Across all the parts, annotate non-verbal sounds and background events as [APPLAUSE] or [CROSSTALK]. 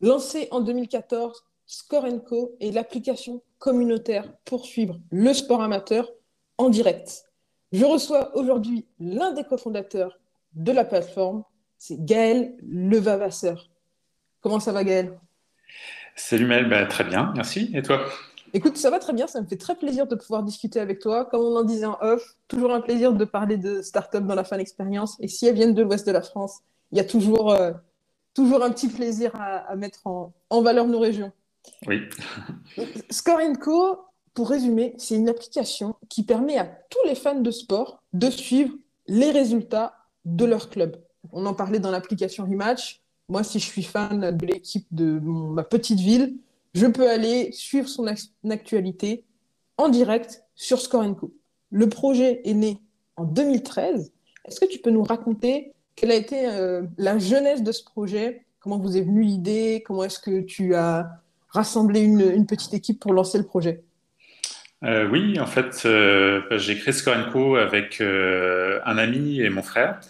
Lancé en 2014, Score Co est l'application communautaire pour suivre le sport amateur en direct. Je reçois aujourd'hui l'un des cofondateurs de la plateforme, c'est Gaël Levavasseur. Comment ça va Gaël? Salut Mel, bah, très bien, merci. Et toi? Écoute, ça va très bien, ça me fait très plaisir de pouvoir discuter avec toi. Comme on en disait en off, toujours un plaisir de parler de start-up dans la fan expérience. Et si elles viennent de l'ouest de la France, il y a toujours, euh, toujours un petit plaisir à, mettre en, valeur nos régions. Oui. [LAUGHS] Score Co, pour résumer, c'est une application qui permet à tous les fans de sport de suivre les résultats de leur club. On en parlait dans l'application Rematch. Moi, si je suis fan de l'équipe de ma petite ville, je peux aller suivre son actualité en direct sur Score Co. Le projet est né en 2013. Est-ce que tu peux nous raconter quelle a été euh, la jeunesse de ce projet? Comment vous est venue l'idée? Comment est-ce que tu as rassemblé une, petite équipe pour lancer le projet? Euh, Oui, en fait, euh, j'ai créé Score Co avec un ami et mon frère.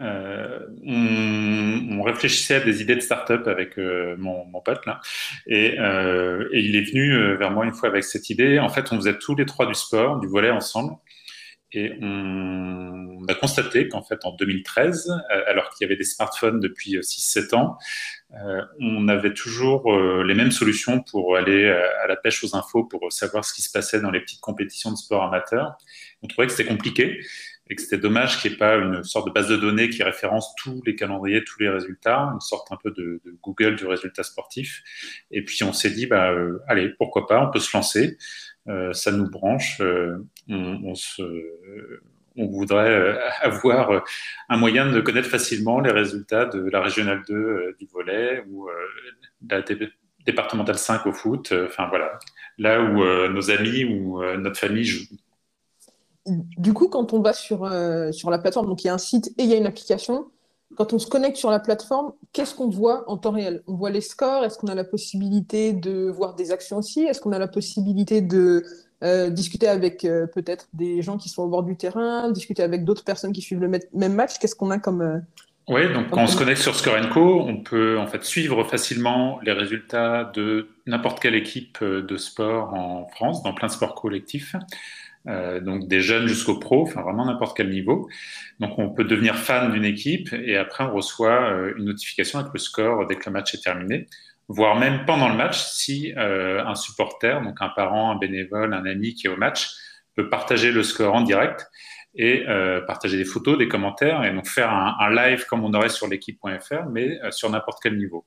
Euh, on, réfléchissait à des idées de start-up avec euh, mon, pote là, et, euh, et, il est venu vers moi une fois avec cette idée. En fait, on faisait tous les trois du sport, du volet ensemble, et on, a constaté qu'en fait, en 2013, alors qu'il y avait des smartphones depuis 6-7 ans, on avait toujours les mêmes solutions pour aller à la pêche aux infos, pour savoir ce qui se passait dans les petites compétitions de sport amateur. On trouvait que c'était compliqué et que c'était dommage qu'il n'y ait pas une sorte de base de données qui référence tous les calendriers, tous les résultats, une sorte un peu de, Google du résultat sportif. Et puis on s'est dit, bah, euh, allez, pourquoi pas, on peut se lancer, euh, ça nous branche, euh, on, voudrait avoir un moyen de connaître facilement les résultats de la régionale 2 du volet ou la départementale 5 au foot, enfin voilà, là où nos amis ou notre famille jouent. Du coup, quand on va sur, euh, sur la plateforme, donc il y a un site et il y a une application, quand on se connecte sur la plateforme, qu'est-ce qu'on voit en temps réel? On voit les scores, est-ce qu'on a la possibilité de voir des actions aussi? Est-ce qu'on a la possibilité de euh, discuter avec euh, peut-être des gens qui sont au bord du terrain, discuter avec d'autres personnes qui suivent le même match? Qu'est-ce qu'on a comme... oui, donc quand on se connecte sur Score Co, on peut en fait suivre facilement les résultats de n'importe quelle équipe de sport en France, dans plein de sports collectifs. Euh, donc des jeunes jusqu'aux pros, enfin vraiment n'importe quel niveau. Donc on peut devenir fan d'une équipe et après on reçoit euh, une notification avec le score dès que le match est terminé, voire même pendant le match si euh, un supporter, donc un parent, un bénévole, un ami qui est au match, peut partager le score en direct et partager des photos, des commentaires et donc faire un, live comme on aurait sur l'équipe.fr mais sur n'importe quel niveau.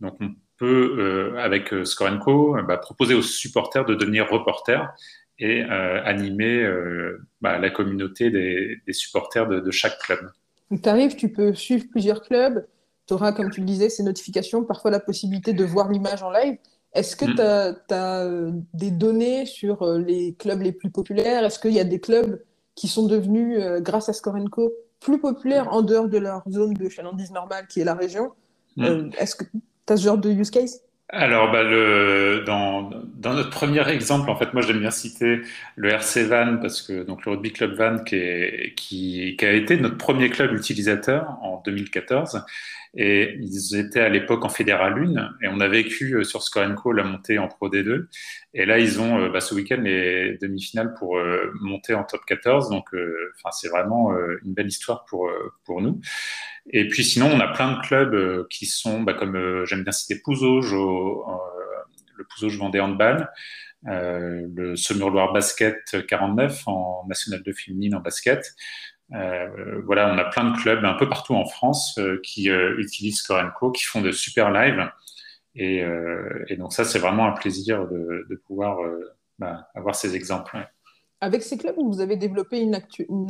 Donc on peut, avec Score Co, bah, proposer aux supporters de devenir reporters et euh, animer euh, bah, la communauté des, supporters de, chaque club. Donc, tu arrives, tu peux suivre plusieurs clubs, tu auras, comme tu le disais, ces notifications, parfois la possibilité de voir l'image en live. Est-ce que mm. tu as, euh, des données sur les clubs les plus populaires? Est-ce qu'il y a des clubs qui sont devenus, grâce à Scorenco, plus populaires en dehors de leur zone de chalandise normale qui est la région? Mm. Est-ce que tu as ce genre de use case? Alors, bah, le, dans, dans, notre premier exemple, en fait, moi j'aime bien citer le RC Van parce que donc le rugby club Van qui, est, qui, qui, a été notre premier club utilisateur en 2014 et ils étaient à l'époque en Fédéral 1 et on a vécu euh, sur Scorenco la montée en Pro D2 et là ils ont euh, bah, ce week-end les demi-finales pour euh, monter en top 14 donc enfin c'est vraiment une belle histoire pour pour nous et puis sinon, on a plein de clubs qui sont, bah, comme j'aime bien citer Pouzauge, le Pouzauge Vendée Handball, euh, le Saumur-Loire Basket 49 en National 2 féminine en basket. Euh, voilà, on a plein de clubs un peu partout en France qui utilisent Corenco, qui font de super lives. Et, donc ça, c'est vraiment un plaisir de, pouvoir bah, avoir ces exemples. Avec ces clubs, vous avez développé une,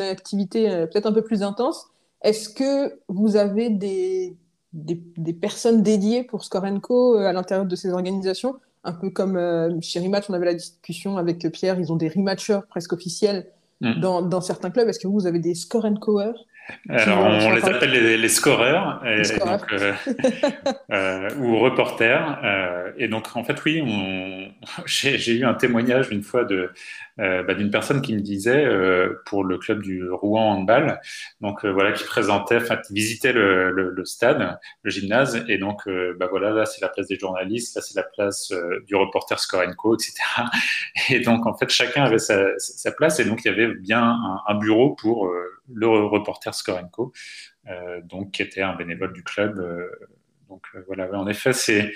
activité peut-être un peu plus intense. Est-ce que vous avez des, personnes dédiées pour Score à l'intérieur de ces organisations? Un peu comme chez Rematch, on avait la discussion avec Pierre, ils ont des rematchers presque officiels dans, dans, certains clubs. Est-ce que vous, avez des Score alors, on les appelle les, scoreurs, euh, [LAUGHS] euh, ou reporters. Euh, et donc, en fait, oui, [LAUGHS] j'ai eu un témoignage une fois bah, d'une personne qui me disait pour le club du Rouen handball, donc voilà, qui présentait, enfin, qui visitait le, le, stade, le gymnase, et donc, bah voilà, là c'est la place des journalistes, là c'est la place du reporter Scorenco, etc. [LAUGHS] Et donc, en fait, chacun avait sa, sa place, et donc il y avait bien un, un bureau pour le reporter Skorenko, euh, donc qui était un bénévole du club. Euh, donc euh, voilà, en effet, c'est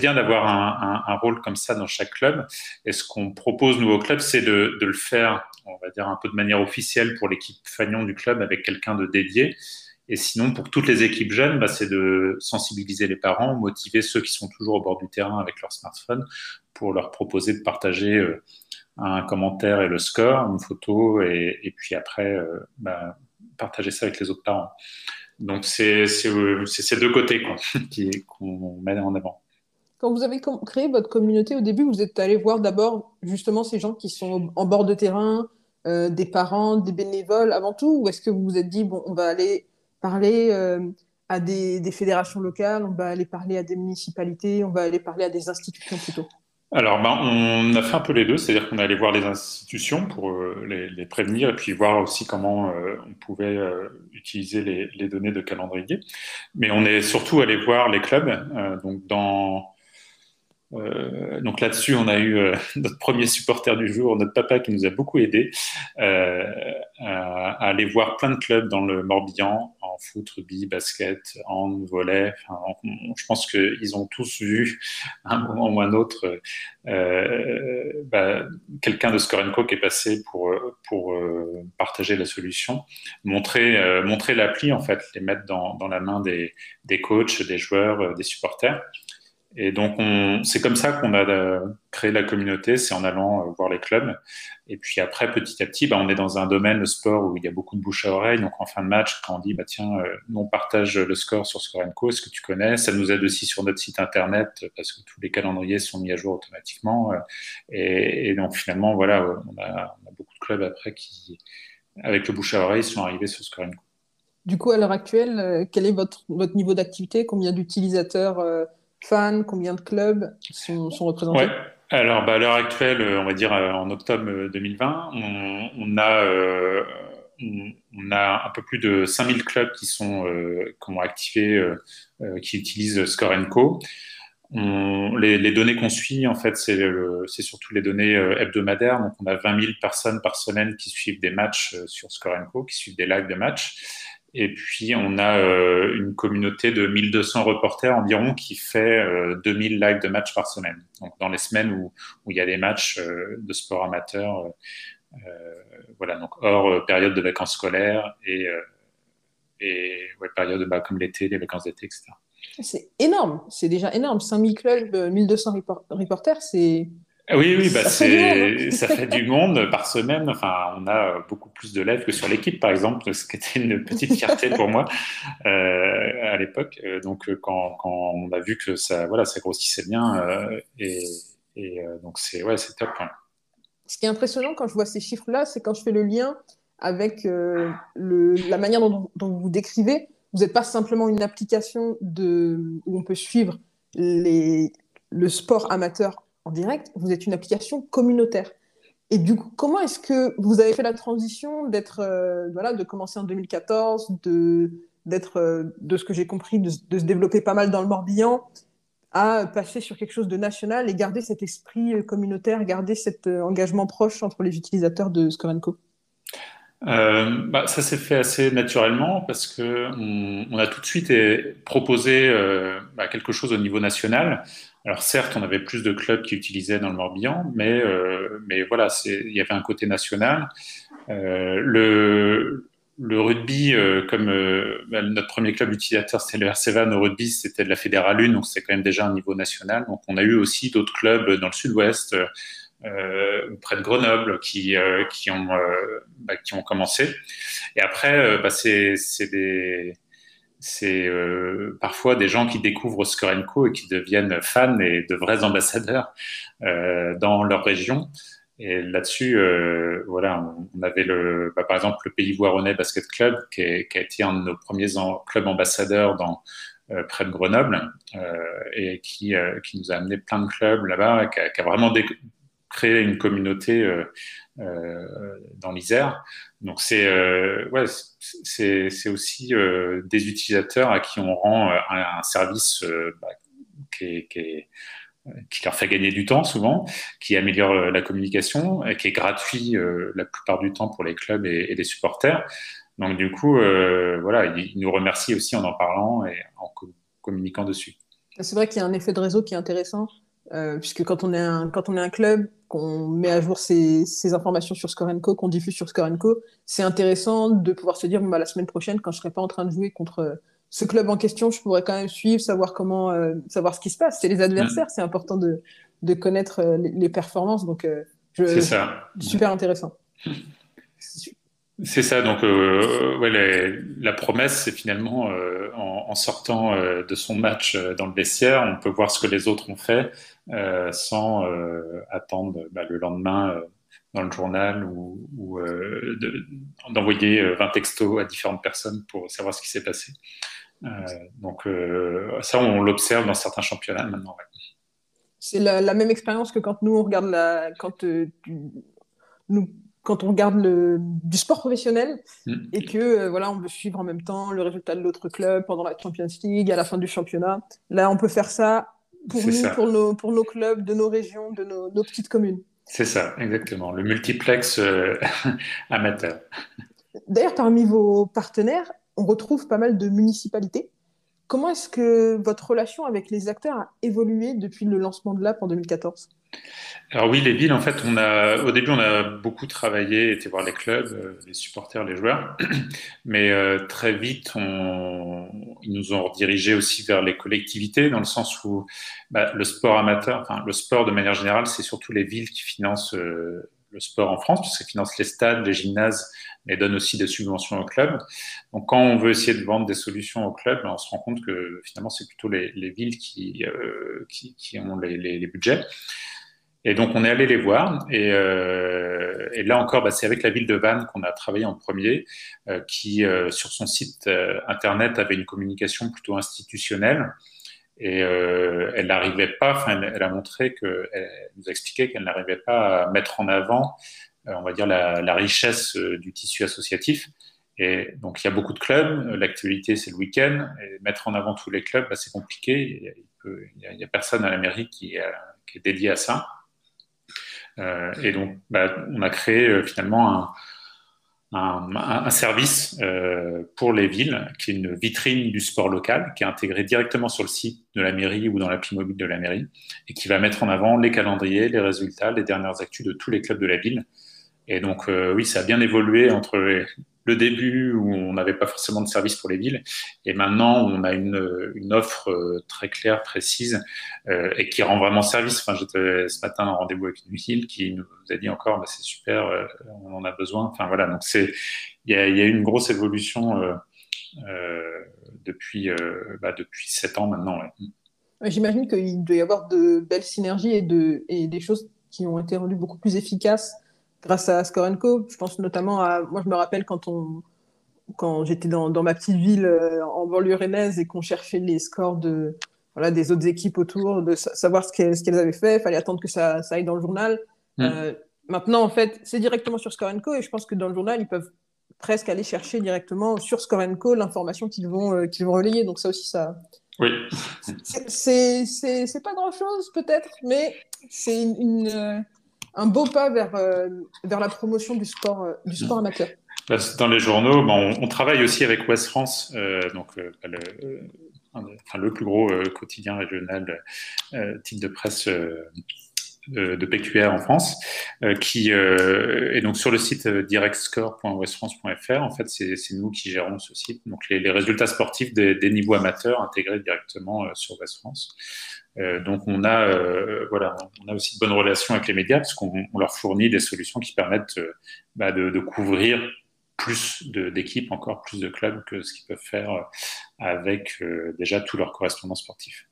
bien d'avoir un, rôle comme ça dans chaque club. Et ce qu'on propose nous au club, c'est de, le faire, on va dire un peu de manière officielle pour l'équipe Fagnon du club avec quelqu'un de dédié. Et sinon, pour toutes les équipes jeunes, bah, c'est de sensibiliser les parents, motiver ceux qui sont toujours au bord du terrain avec leur smartphone pour leur proposer de partager un commentaire et le score, une photo, et, puis après, euh, bah, partager ça avec les autres parents. Donc, c'est ces deux côtés [LAUGHS] qu'on met en avant. Quand vous avez créé votre communauté, au début, vous êtes allé voir d'abord justement ces gens qui sont en bord de terrain, euh, des parents, des bénévoles avant tout, ou est-ce que vous vous êtes dit, bon, on va aller parler euh, à des, fédérations locales, on va aller parler à des municipalités, on va aller parler à des institutions plutôt? Alors, ben, on a fait un peu les deux, c'est-à-dire qu'on est allé voir les institutions pour euh, les, prévenir et puis voir aussi comment euh, on pouvait euh, utiliser les, données de calendrier. Mais on est surtout allé voir les clubs. donc, dans euh, donc là-dessus, on a eu [LAUGHS] notre premier supporter du jour, notre papa, qui nous a beaucoup aidé euh, à, aller voir plein de clubs dans le Morbihan, foot, rugby, basket, hand. Enfin, je pense qu'ils ont tous vu, à un moment ou un autre, bah, quelqu'un de Scorenco qui est passé pour, pour partager la solution, montrer, montrer l'appli, en fait, les mettre dans, dans la main des, des coachs, des joueurs, des supporters. Et donc, c'est comme ça qu'on a euh, créé la communauté, c'est en allant euh, voir les clubs. Et puis après, petit à petit, bah, on est dans un domaine, le sport, où il y a beaucoup de bouche à oreille. Donc, en fin de match, quand on dit, bah, tiens, euh, on partage le score sur Scorenco, est-ce que tu connais? Ça nous aide aussi sur notre site Internet, parce que tous les calendriers sont mis à jour automatiquement. Et, donc, finalement, voilà, on a, beaucoup de clubs après qui, avec le bouche à oreille, sont arrivés sur Scorenco. Du coup, à l'heure actuelle, quel est votre niveau d'activité? Combien d'utilisateurs fans, combien de clubs sont, représentés? Ouais. Alors, bah, à l'heure actuelle, euh, on va dire euh, en octobre 2020, euh, on, a, un peu plus de 5000 clubs qui sont qui ont activé, qui utilisent Score Co. les, les, données qu'on suit, en fait, c'est surtout les données hebdomadaires. Donc, on a 20 000 personnes par semaine qui suivent des matchs sur Score Co, qui suivent des lives de matchs. Et puis, on a euh, une communauté de 1200 reporters environ qui fait 2000 euh, lives de matchs par semaine. Donc, dans les semaines où, il y a des matchs euh, de sport amateur, voilà, donc hors période de vacances scolaires et, période bah, comme l'été, les vacances d'été, etc. C'est énorme, c'est déjà énorme. 5000 clubs, 1200 reporters, c'est oui, oui, bah ça, fait ça fait du monde par semaine. Enfin, on a beaucoup plus de lèvres que sur l'équipe, par exemple, ce qui était une petite fierté [LAUGHS] pour moi euh, à l'époque. Euh, donc, euh, quand, quand, on a vu que ça, voilà, ça grossissait bien, euh, et, et euh, donc c'est ouais, c'est top. Ce qui est impressionnant quand je vois ces chiffres-là, c'est quand je fais le lien avec le, la manière dont, dont, vous décrivez. Vous n'êtes pas simplement une application de, où on peut suivre les, le sport amateur direct, vous êtes une application communautaire. Et du coup, comment est-ce que vous avez fait la transition d'être, euh, voilà, de commencer en 2014, de, d'être, euh, de ce que j'ai compris, de, se développer pas mal dans le Morbihan, à passer sur quelque chose de national et garder cet esprit euh, communautaire, garder cet engagement proche entre les utilisateurs de Scorenco? Bah, ça s'est fait assez naturellement parce que on, a tout de suite proposé bah, quelque chose au niveau national. Alors certes, on avait plus de clubs qui utilisaient dans le Morbihan, mais, euh, mais voilà, il y avait un côté national. Euh, le, le, rugby, euh, comme euh, bah, notre premier club utilisateur, c'était le RC Van au rugby, c'était de la Fédérale 1, donc c'était quand même déjà un niveau national. Donc on a eu aussi d'autres clubs dans le sud-ouest, près de Grenoble, qui, qui, ont, bah, qui ont commencé. Et après, bah, c'est des c'est euh, parfois des gens qui découvrent Scorenco et qui deviennent fans et de vrais ambassadeurs euh, dans leur région. Et là-dessus, euh, voilà, on, avait le, bah, par exemple le Pays Voironnais Basket Club, qui, est, a été un de nos premiers clubs ambassadeurs dans, près de Grenoble, et qui, qui nous a amené plein de clubs là-bas, qui, qui, a vraiment créé une communauté dans l'Isère. Donc c'est ouais, c'est aussi des utilisateurs à qui on rend un, service bah, qui leur fait gagner du temps souvent, qui améliore euh, la communication, qui est gratuit euh, la plupart du temps pour les clubs et, les supporters. Donc du coup, euh, voilà, ils nous remercient aussi en en parlant et en communiquant dessus. C'est vrai qu'il y a un effet de réseau qui est intéressant, puisque quand on est un, quand on est un club, qu'on met à jour ces, informations sur Scorenco, qu'on diffuse sur Scorenco, c'est intéressant de pouvoir se dire, bah, la semaine prochaine, quand je ne serai pas en train de jouer contre ce club en question, je pourrais quand même suivre, savoir comment, euh, savoir ce qui se passe. C'est les adversaires, c'est important de, de connaître euh, les, performances. Donc, euh, c'est ça. Super intéressant. C'est ça. Donc, ouais, la promesse, c'est finalement en, sortant de son match dans le vestiaire, on peut voir ce que les autres ont fait sans attendre bah, le lendemain dans le journal ou, ou d'envoyer 20 textos à différentes personnes pour savoir ce qui s'est passé. Euh, donc euh, ça, on l'observe dans certains championnats maintenant. C'est la, même expérience que quand nous on regarde la, quand euh, nous quand on regarde le, du sport professionnel mm. et que voilà, on veut suivre en même temps le résultat de l'autre club pendant la Champions League, à la fin du championnat. Là, on peut faire ça pour nous, Pour, nos, pour nos clubs, de nos régions, de nos, nos petites communes. C'est ça, exactement. Le multiplex [LAUGHS] amateur. D'ailleurs, parmi vos partenaires, on retrouve pas mal de municipalités. Comment est-ce que votre relation avec les acteurs a évolué depuis le lancement de l'app en 2014 Alors oui, les villes, en fait, on a, au début, on a beaucoup travaillé, été voir les clubs, euh, les supporters, les joueurs, [CLEARS THROAT] mais euh, très vite, ils nous ont redirigés aussi vers les collectivités, dans le sens où bah, le sport amateur, enfin, le sport de manière générale, c'est surtout les villes qui financent euh, le sport en France, puisqu'elles financent les stades, les gymnases, mais donne aussi des subventions aux clubs. Donc, quand on veut essayer de vendre des solutions aux clubs, on se rend compte que finalement, c'est plutôt les, villes qui, qui, ont les, budgets. Et donc, on est allé les voir. Et, euh, là encore, bah, c'est avec la ville de Vannes qu'on a travaillé en premier, euh, qui, euh, sur son site internet, avait une communication plutôt institutionnelle. Et elle n'arrivait pas, enfin, elle, a montré que, elle nous a expliqué qu'elle n'arrivait pas à mettre en avant on va dire, la, richesse du tissu associatif. Et donc, il y a beaucoup de clubs. L'actualité, c'est le week-end. Et mettre en avant tous les clubs, bah, c'est compliqué. Il n'y a, personne à la mairie qui, est dédié à ça. Euh, et donc, bah, on a créé finalement un, service pour les villes, qui est une vitrine du sport local, qui est intégrée directement sur le site de la mairie ou dans l'appli mobile de la mairie, et qui va mettre en avant les calendriers, les résultats, les dernières actus de tous les clubs de la ville. Et donc, euh, oui, ça a bien évolué entre le début où on n'avait pas forcément de service pour les villes et maintenant on a une, offre euh, très claire, précise euh, et qui rend vraiment service. Enfin, j'étais ce matin en rendez-vous avec une ville qui nous a dit encore, bah, c'est super, euh, on en a besoin. Enfin voilà, donc il y a, y a, une grosse évolution depuis bah, depuis sept ans maintenant. J'imagine qu'il doit y avoir de belles synergies et des choses qui ont été rendues beaucoup plus efficaces grâce à Score Je pense notamment à. Moi, je me rappelle quand, on, quand j'étais dans, dans ma petite ville euh, en banlieue rennaise et qu'on cherchait les scores de, voilà, des autres équipes autour, de savoir ce qu'elles, avaient fait. Il fallait attendre que ça, ça, aille dans le journal. Mm. Euh, maintenant, en fait, c'est directement sur Score et je pense que dans le journal, ils peuvent presque aller chercher directement sur Score l'information qu'ils vont, euh, qu'ils vont relayer. Donc, ça aussi, ça. Oui. C'est, pas grand chose, peut-être, mais c'est une, une un beau pas vers, euh, vers la promotion du sport, euh, du sport amateur. Bah, dans les journaux, bon, on, travaille aussi avec Ouest France, euh, donc enfin, le, plus gros quotidien régional type de presse de PQR en France, qui est donc sur le site directscore.westfrance.fr. En fait, c'est nous qui gérons ce site. Donc les, les résultats sportifs des, des, niveaux amateurs intégrés directement sur West France. Euh, donc on a, euh, voilà, on a aussi de bonnes relations avec les médias parce qu'on leur fournit des solutions qui permettent euh, bah, de, couvrir plus d'équipes, encore plus de clubs que ce qu'ils peuvent faire avec déjà tous leurs correspondants sportifs.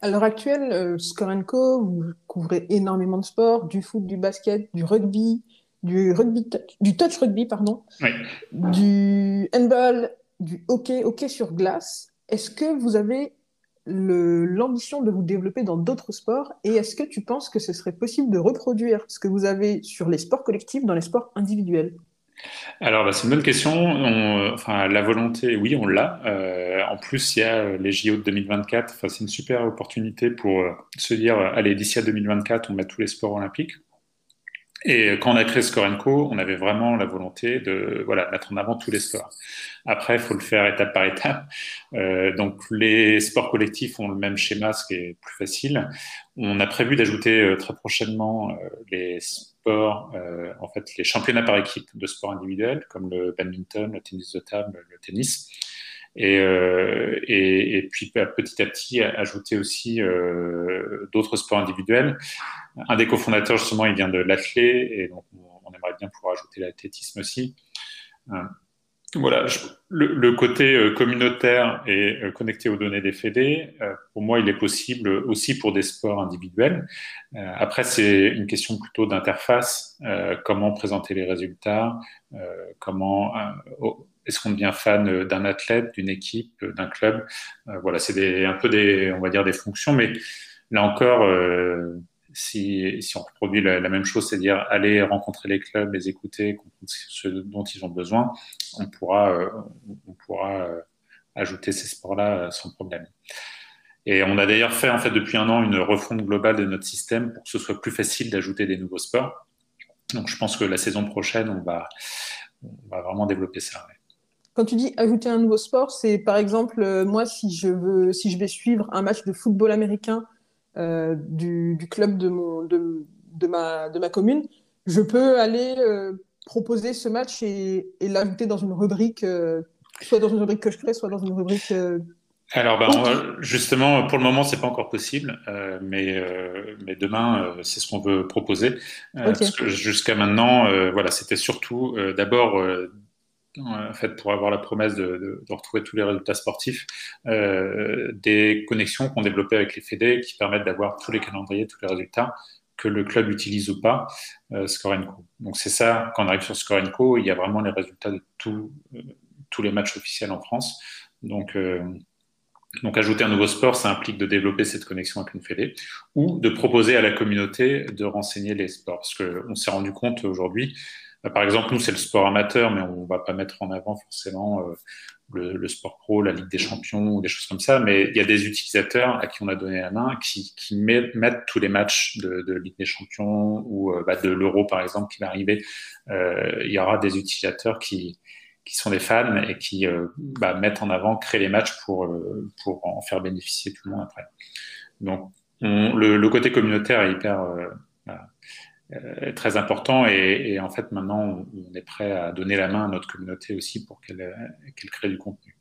À l'heure actuelle, Score Co, vous couvrez énormément de sports, du foot, du basket, du rugby, du rugby, du touch rugby, pardon, du handball, du hockey, hockey sur glace. Est-ce que vous avez l'ambition de vous développer dans d'autres sports et est-ce que tu penses que ce serait possible de reproduire ce que vous avez sur les sports collectifs dans les sports individuels? Alors, bah, c'est une bonne question. enfin, la volonté, oui, on l'a. Euh, en plus, il y a les JO de 2024. Enfin, c'est une super opportunité pour euh, se dire, allez, d'ici à 2024, on met tous les sports olympiques. Et quand on a créé Scorenco, on avait vraiment la volonté de voilà, mettre en avant tous les sports. Après, il faut le faire étape par étape. Euh, donc, les sports collectifs ont le même schéma, ce qui est plus facile. On a prévu d'ajouter euh, très prochainement euh, les sports, euh, en fait, les championnats par équipe de sport individuels, comme le badminton, le tennis de table, le tennis. Et, euh, et, et, puis petit à petit ajouter aussi euh, d'autres sports individuels. Un des cofondateurs justement, il vient de l'athlé et donc on, aimerait bien pouvoir ajouter l'athlétisme aussi. Euh, voilà, le, côté euh, communautaire et euh, connecté aux données des fédés, pour moi, il est possible aussi pour des sports individuels. après, c'est une question plutôt d'interface. comment présenter les résultats Comment est-ce qu'on devient fan d'un athlète, d'une équipe, d'un club? Voilà, c'est un peu des, on va dire, des fonctions, mais là encore, si, on reproduit la, même chose, c'est-à-dire aller rencontrer les clubs, les écouter, comprendre ce dont ils ont besoin, on pourra, euh, on pourra ajouter ces sports-là sans problème. Et on a d'ailleurs fait en fait depuis un an une refonte globale de notre système pour que ce soit plus facile d'ajouter des nouveaux sports. Donc je pense que la saison prochaine, on va, on va vraiment développer ça. Quand tu dis ajouter un nouveau sport, c'est par exemple, euh, moi, si je, veux, si je vais suivre un match de football américain euh, du, du, club de, mon, de, de, ma, de ma commune, je peux aller euh, proposer ce match et, et l'ajouter dans une rubrique, soit dans une rubrique que je crée, soit dans une rubrique. Alors, ben, justement, pour le moment, c'est pas encore possible, euh, mais, euh, mais demain, c'est ce qu'on veut proposer. Jusqu'à maintenant, voilà, c'était surtout d'abord en fait, pour avoir la promesse de, retrouver tous les résultats sportifs, euh, des connexions qu'on développait avec les fédés qui permettent d'avoir tous les calendriers, tous les résultats que le club utilise ou pas, euh, Scorenco. Donc c'est ça, quand on arrive sur Scorenco, il y a vraiment les résultats de euh, tous les matchs officiels en France. Donc, euh, donc ajouter un nouveau sport, ça implique de développer cette connexion avec une fédé ou de proposer à la communauté de renseigner les sports. Parce qu'on s'est rendu compte aujourd'hui, par exemple, nous, c'est le sport amateur, mais on ne va pas mettre en avant forcément euh, le, sport pro, la Ligue des champions ou des choses comme ça. Mais il y a des utilisateurs à qui on a donné la main qui, qui mettent tous les matchs de, de Ligue des champions ou euh, bah, de l'Euro, par exemple, qui va arriver. Euh, il y aura des utilisateurs qui, qui sont des fans et qui bah, mettent en avant, créent les matchs pour, pour en faire bénéficier tout le monde après. Donc, le, le, côté communautaire est hyper euh, très important et, en fait maintenant on, est prêt à donner la main à notre communauté aussi pour qu'elle qu'elle crée du contenu.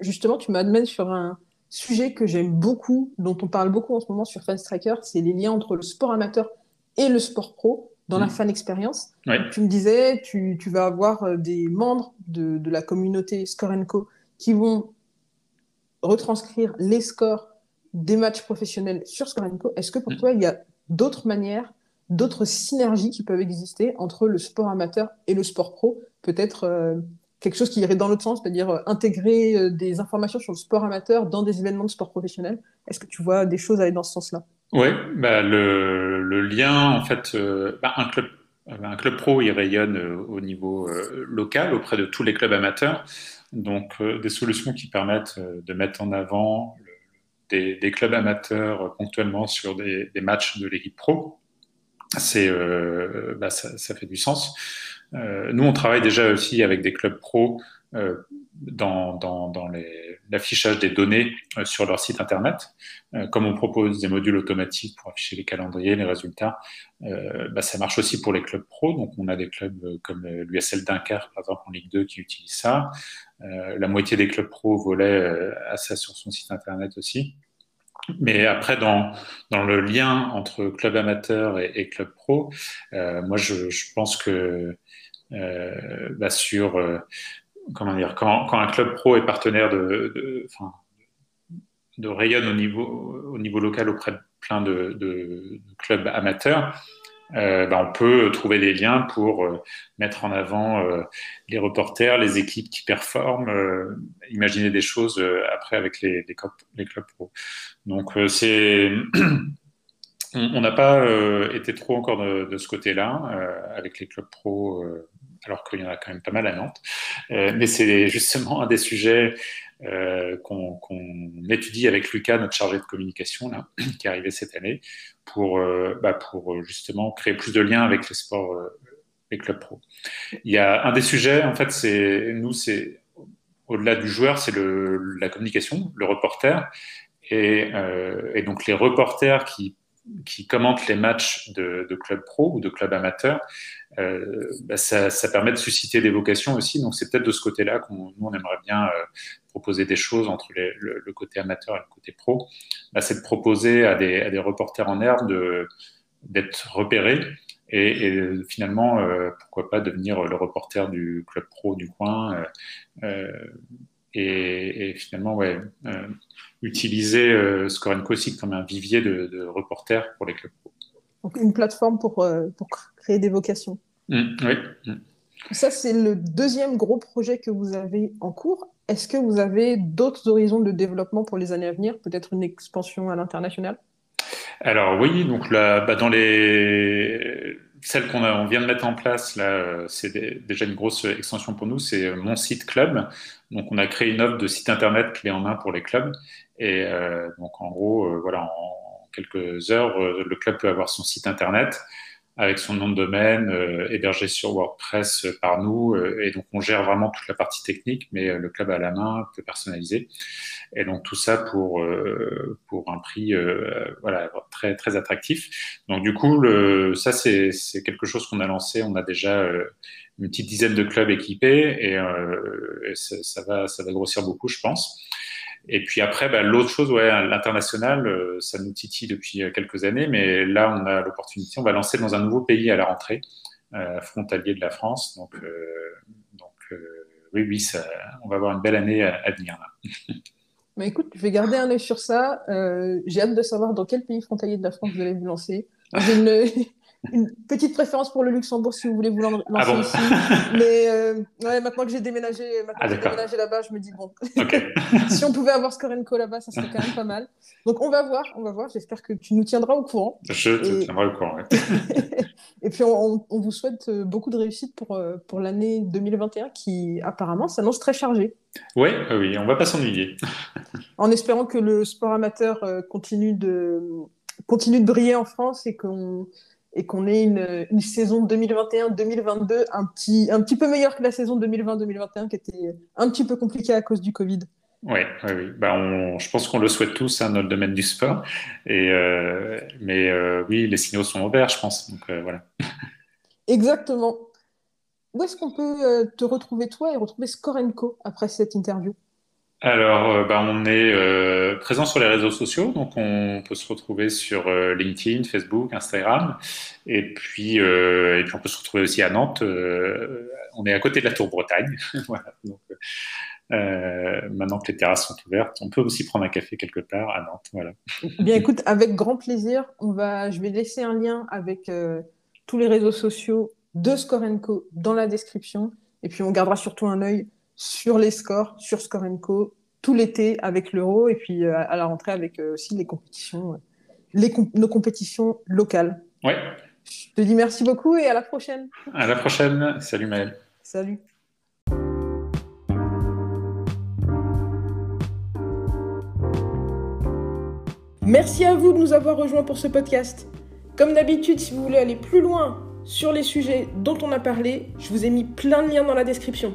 Justement, tu m'amènes sur un sujet que j'aime beaucoup, dont on parle beaucoup en ce moment sur Fanstriker, c'est les liens entre le sport amateur et le sport pro dans la mmh. fan expérience. Tu me disais, tu, tu, vas avoir euh, des membres de, de la communauté Score Co qui vont retranscrire les scores des matchs professionnels sur Score Co. Est-ce que pour mmh. toi, il y a d'autres manières d'autres synergies qui peuvent exister entre le sport amateur et le sport pro. Peut-être euh, quelque chose qui irait dans l'autre sens, c'est-à-dire euh, intégrer euh, des informations sur le sport amateur dans des événements de sport professionnel. Est-ce que tu vois des choses aller dans ce sens-là? Oui, bah, le, lien, en fait, bah, un club. Pro, il rayonne au niveau local auprès de tous les clubs amateurs. Donc, des solutions qui permettent de mettre en avant des, clubs amateurs ponctuellement sur des matchs de l'équipe pro c'est euh, bah, ça, ça, fait du sens. Euh, nous, on travaille déjà aussi avec des clubs pro euh, dans, dans, dans l'affichage des données euh, sur leur site internet. Euh, comme on propose des modules automatiques pour afficher les calendriers, les résultats, bah, ça marche aussi pour les clubs pro. Donc, on a des clubs comme l'USL Dunkerque, par exemple, en Ligue 2, qui utilisent ça. la moitié des clubs pro volaient à ça sur son site internet aussi. Mais après, dans, dans le lien entre club amateur et, club pro, euh, moi, je, je, pense que euh, bah sur, euh, comment dire, quand, quand, un club pro est partenaire de, de, de rayonne au niveau, au niveau local auprès de plein de, de clubs amateurs, euh, ben on peut trouver des liens pour euh, mettre en avant euh, les reporters, les équipes qui performent, imaginer des choses après avec les, les, les, clubs pro. Donc c'est [CLEARS THROAT] on n'a pas été trop encore de, de ce côté-là avec les clubs pro, alors qu'il y en a quand même pas mal à Nantes. mais c'est [LAUGHS] justement un des sujets euh, qu'on étudie avec Lucas, notre chargé de communication, [CLEARS THROAT] qui est arrivé cette année, pour, euh, bah, euh, justement créer plus de liens avec les sports, les clubs pro. Il y a un des sujets, en fait, c'est nous, c'est au-delà du joueur, c'est la communication, le reporter, et, donc les reporters qui qui commentent les matchs de, clubs pro ou de clubs amateurs, euh, bah ça, permet de susciter des vocations aussi. Donc c'est peut-être de ce côté-là qu'on nous on aimerait bien euh, proposer des choses entre le, côté amateur et le côté pro. Bah, c'est de proposer à des, reporters en herbe d'être repérés et, finalement euh, pourquoi pas devenir le reporter du club pro du coin et, et, finalement ouais utiliser euh, Scorenco aussi comme un vivier de, de, reporters pour les clubs pro. Donc une plateforme pour, euh, pour créer des vocations. Mmh, oui. Mmh. Ça, c'est le deuxième gros projet que vous avez en cours. Est-ce que vous avez d'autres horizons de développement pour les années à venir, peut-être une expansion à l'international? Alors oui, donc là, bah, dans les celle qu'on on vient de mettre en place là, c'est déjà une grosse extension pour nous. C'est mon site club. Donc on a créé une offre de site internet clé en main pour les clubs et euh, donc en gros, euh, voilà, en quelques heures, euh, le club peut avoir son site internet avec son nom de domaine hébergé sur WordPress par nous. et donc on gère vraiment toute la partie technique, mais le club à la main peut personnaliser. Et donc tout ça pour pour un prix voilà très très attractif. Donc du coup, le, ça c'est quelque chose qu'on a lancé. On a déjà une petite dizaine de clubs équipés et, et ça, va ça va grossir beaucoup, je pense. Et puis après, bah, l'autre chose, ouais, l'international, euh, ça nous titille depuis euh, quelques années, mais là, on a l'opportunité, on va lancer dans un nouveau pays à la rentrée, euh, frontalier de la France. Donc, euh, donc euh, oui, oui, ça, on va avoir une belle année à, à venir. Là. [LAUGHS] Mais écoute, je vais garder un œil sur ça. J'ai hâte de savoir dans quel pays frontalier de la France vous allez vous lancer. [LAUGHS] J'ai une, une petite préférence pour le Luxembourg si vous voulez vous lancer ah bon ici. [LAUGHS] Mais euh, ouais, maintenant que j'ai déménagé, ah, déménagé là-bas, je me dis bon, okay. [LAUGHS] si on pouvait avoir Scorenco là-bas, ça serait quand même pas mal. Donc on va voir, on va voir. J'espère que tu nous tiendras au courant. Je te tiendrai au courant. Ouais. [LAUGHS] Et puis on, on, vous souhaite euh, beaucoup de réussite pour, euh, pour l'année 2021 qui apparemment s'annonce très chargée. Oui, oui, on va pas s'ennuyer. en espérant que le sport amateur continue de continue de briller en France et qu'on et qu'on ait une, une saison 2021-2022 un petit, un petit peu meilleure que la saison 2020-2021 qui était un petit peu compliquée à cause du Covid. Oui, oui, oui. Bah on, je pense qu'on le souhaite tous hein, dans le domaine du sport. Et, euh, mais euh, oui, les signaux sont ouverts, je pense. Donc euh, voilà. [LAUGHS] Exactement. Où est-ce qu'on peut te retrouver toi et retrouver Scorenco après cette interview? Alors, euh, bah, on est euh, présent sur les réseaux sociaux, donc on peut se retrouver sur euh, LinkedIn, Facebook, Instagram, et puis, et puis on peut se retrouver aussi à Nantes. on est à côté de la Tour Bretagne, [LAUGHS] voilà. Donc, maintenant que les terrasses sont ouvertes, on peut aussi prendre un café quelque part à Nantes, voilà. Bien, écoute, avec grand plaisir, on va, je vais laisser un lien avec tous les réseaux sociaux de Scorenco dans la description, et puis on gardera surtout un œil sur les scores, sur Scorenco, tout l'été avec l'Euro et puis euh, à la rentrée avec euh, aussi les compétitions, euh, les comp nos compétitions locales. Ouais. Je te dis merci beaucoup et à la prochaine. À la prochaine. Salut Maëlle. Salut. Merci à vous de nous avoir rejoints pour ce podcast. Comme d'habitude, si vous voulez aller plus loin sur les sujets dont on a parlé, je vous ai mis plein de liens dans la description.